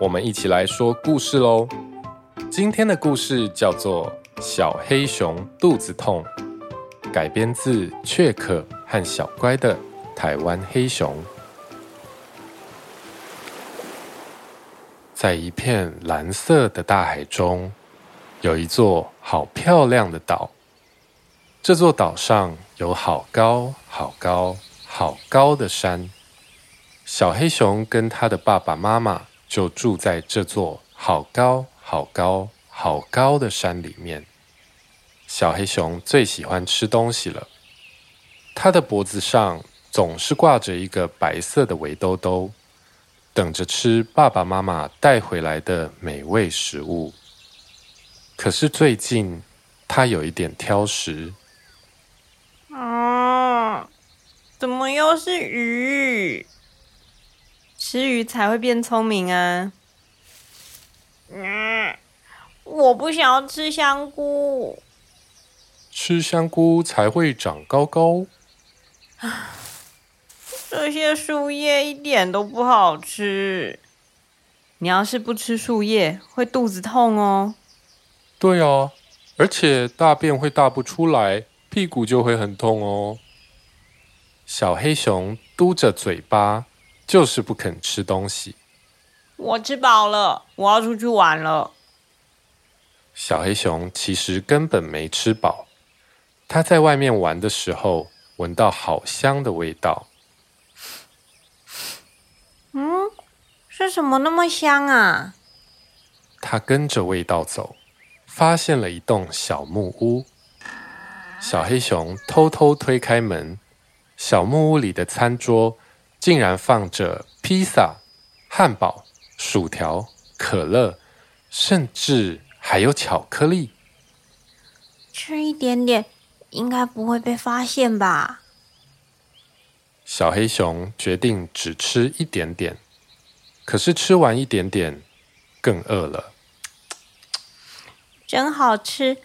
我们一起来说故事喽。今天的故事叫做《小黑熊肚子痛》，改编自雀可和小乖的台湾黑熊。在一片蓝色的大海中，有一座好漂亮的岛。这座岛上有好高、好高、好高的山。小黑熊跟他的爸爸妈妈。就住在这座好高好高好高的山里面。小黑熊最喜欢吃东西了，它的脖子上总是挂着一个白色的围兜兜，等着吃爸爸妈妈带回来的美味食物。可是最近，它有一点挑食。啊，怎么又是鱼？吃鱼才会变聪明啊！嗯，我不想要吃香菇。吃香菇才会长高高。这些树叶一点都不好吃。你要是不吃树叶，会肚子痛哦。对啊，而且大便会大不出来，屁股就会很痛哦。小黑熊嘟着嘴巴。就是不肯吃东西。我吃饱了，我要出去玩了。小黑熊其实根本没吃饱，它在外面玩的时候闻到好香的味道。嗯，是什么那么香啊？它跟着味道走，发现了一栋小木屋。小黑熊偷偷推开门，小木屋里的餐桌。竟然放着披萨、汉堡、薯条、可乐，甚至还有巧克力。吃一点点，应该不会被发现吧？小黑熊决定只吃一点点，可是吃完一点点，更饿了。真好吃，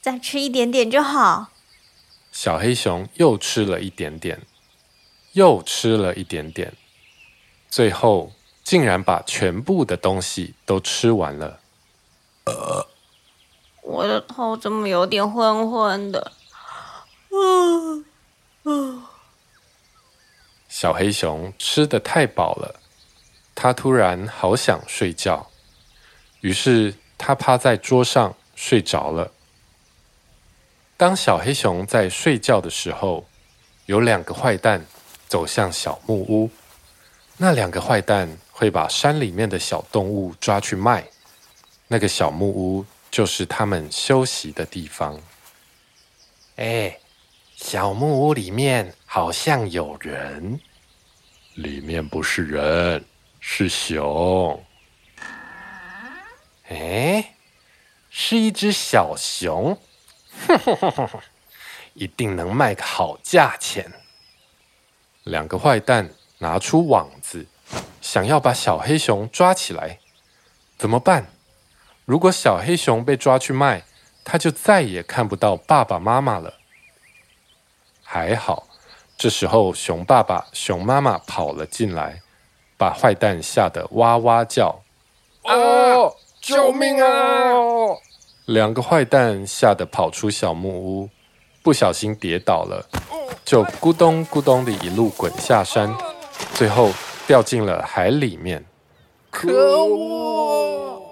再吃一点点就好。小黑熊又吃了一点点。又吃了一点点，最后竟然把全部的东西都吃完了。呃，我的头怎么有点昏昏的？嗯嗯。小黑熊吃的太饱了，它突然好想睡觉，于是它趴在桌上睡着了。当小黑熊在睡觉的时候，有两个坏蛋。走向小木屋，那两个坏蛋会把山里面的小动物抓去卖。那个小木屋就是他们休息的地方。哎，小木屋里面好像有人，里面不是人，是熊。哎，是一只小熊，一定能卖个好价钱。两个坏蛋拿出网子，想要把小黑熊抓起来。怎么办？如果小黑熊被抓去卖，他就再也看不到爸爸妈妈了。还好，这时候熊爸爸、熊妈妈跑了进来，把坏蛋吓得哇哇叫：“哦，救命啊！”两个坏蛋吓得跑出小木屋，不小心跌倒了。就咕咚咕咚的一路滚下山，最后掉进了海里面。可恶！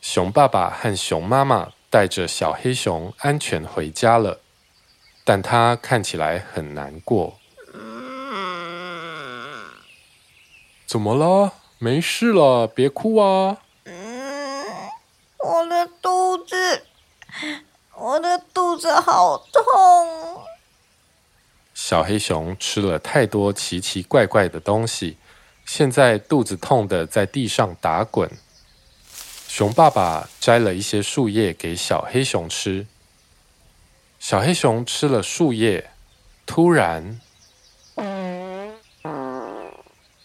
熊爸爸和熊妈妈带着小黑熊安全回家了，但他看起来很难过。怎么了？没事了，别哭啊！嗯，我的肚子，我的肚子好痛。小黑熊吃了太多奇奇怪怪的东西，现在肚子痛得在地上打滚。熊爸爸摘了一些树叶给小黑熊吃。小黑熊吃了树叶，突然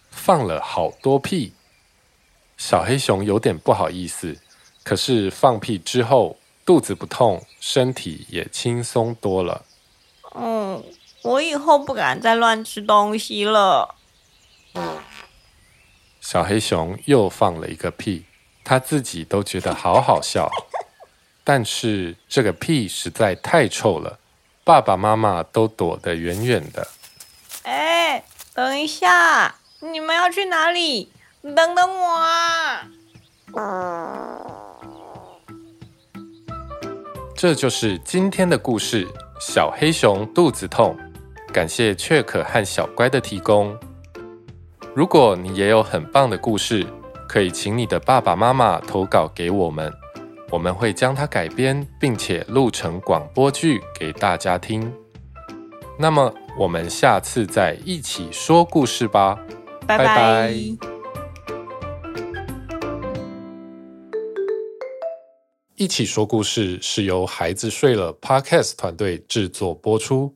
放了好多屁。小黑熊有点不好意思，可是放屁之后肚子不痛，身体也轻松多了。嗯，我以后不敢再乱吃东西了。小黑熊又放了一个屁。他自己都觉得好好笑，但是这个屁实在太臭了，爸爸妈妈都躲得远远的。哎，等一下，你们要去哪里？等等我啊！这就是今天的故事，小黑熊肚子痛。感谢雀可和小乖的提供。如果你也有很棒的故事，可以请你的爸爸妈妈投稿给我们，我们会将它改编，并且录成广播剧给大家听。那么，我们下次再一起说故事吧，拜拜。拜拜。一起说故事是由孩子睡了 Podcast 团队制作播出。